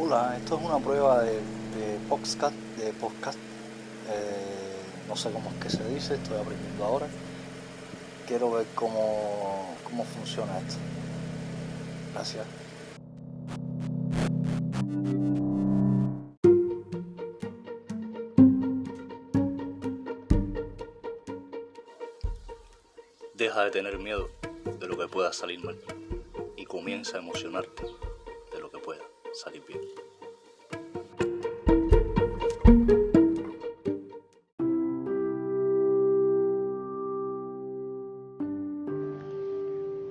Hola, esto es una prueba de, de podcast, de podcast. Eh, no sé cómo es que se dice, estoy aprendiendo ahora. Quiero ver cómo, cómo funciona esto. Gracias. Deja de tener miedo de lo que pueda salir mal y comienza a emocionarte de lo que pueda salir bien.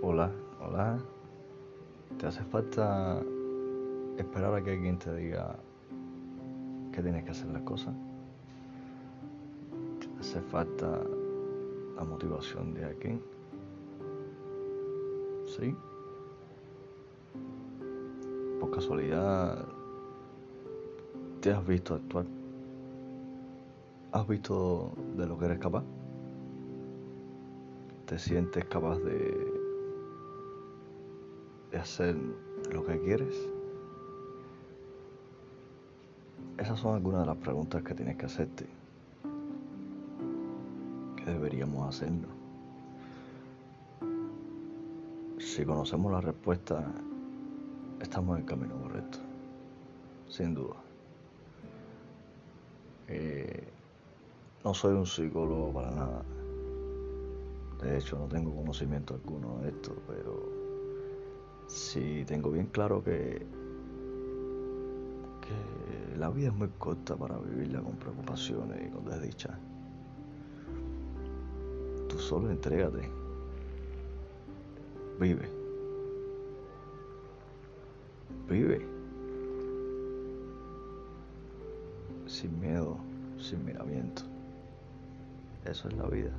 Hola, hola. ¿Te hace falta esperar a que alguien te diga que tienes que hacer las cosas? ¿Te hace falta la motivación de alguien? Por casualidad, ¿te has visto actuar? ¿Has visto de lo que eres capaz? ¿Te sientes capaz de, de hacer lo que quieres? Esas son algunas de las preguntas que tienes que hacerte. Que deberíamos hacernos. Si conocemos la respuesta, estamos en camino correcto. Sin duda. Eh, no soy un psicólogo para nada. De hecho, no tengo conocimiento alguno de esto, pero sí tengo bien claro que, que la vida es muy corta para vivirla con preocupaciones y con desdicha. Tú solo entrégate. Vive. Vive. Sin miedo, sin miramiento. Eso es la vida.